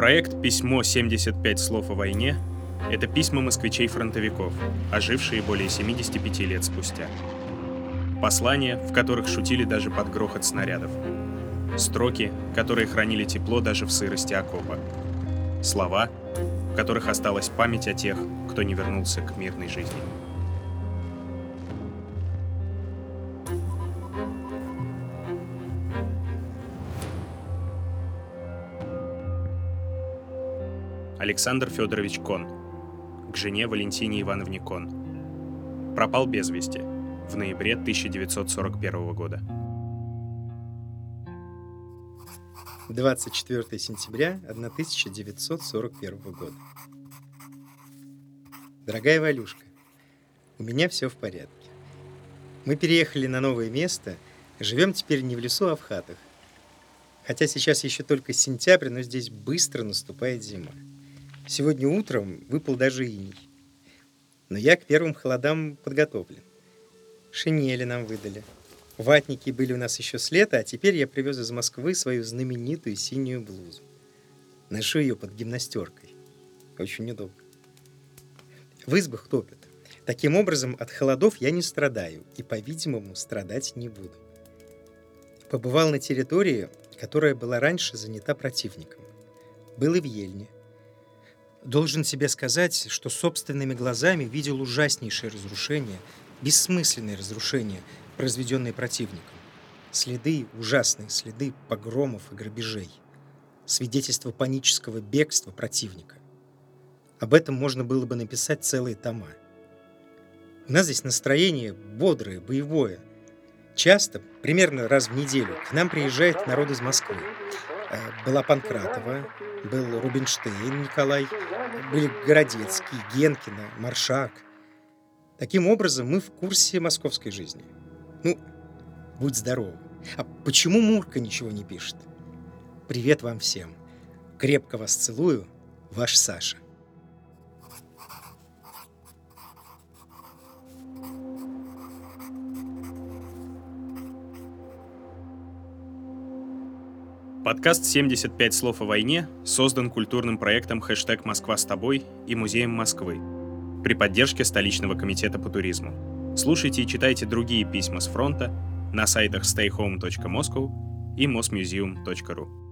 Проект «Письмо 75 слов о войне» — это письма москвичей-фронтовиков, ожившие более 75 лет спустя. Послания, в которых шутили даже под грохот снарядов. Строки, которые хранили тепло даже в сырости окопа. Слова, в которых осталась память о тех, кто не вернулся к мирной жизни. Александр Федорович Кон. К жене Валентине Ивановне Кон. Пропал без вести в ноябре 1941 года. 24 сентября 1941 года. Дорогая Валюшка, у меня все в порядке. Мы переехали на новое место, живем теперь не в лесу, а в хатах. Хотя сейчас еще только сентябрь, но здесь быстро наступает зима. Сегодня утром выпал даже иней. Но я к первым холодам подготовлен. Шинели нам выдали. Ватники были у нас еще с лета, а теперь я привез из Москвы свою знаменитую синюю блузу. Ношу ее под гимнастеркой. Очень удобно. В избах топят. Таким образом, от холодов я не страдаю и, по-видимому, страдать не буду. Побывал на территории, которая была раньше занята противником. Был и в Ельне – Должен себе сказать, что собственными глазами видел ужаснейшее разрушение, бессмысленное разрушение, произведенное противником. Следы, ужасные следы погромов и грабежей. Свидетельство панического бегства противника. Об этом можно было бы написать целые тома. У нас здесь настроение бодрое, боевое. Часто, примерно раз в неделю, к нам приезжает народ из Москвы. Э, была Панкратова, был Рубинштейн Николай, были Городецкий, Генкина, Маршак. Таким образом, мы в курсе московской жизни. Ну, будь здоров. А почему Мурка ничего не пишет? Привет вам всем. Крепко вас целую. Ваш Саша. Подкаст «75 слов о войне» создан культурным проектом «Хэштег Москва с тобой» и Музеем Москвы при поддержке столичного комитета по туризму. Слушайте и читайте другие письма с фронта на сайтах stayhome.moscow и mosmuseum.ru.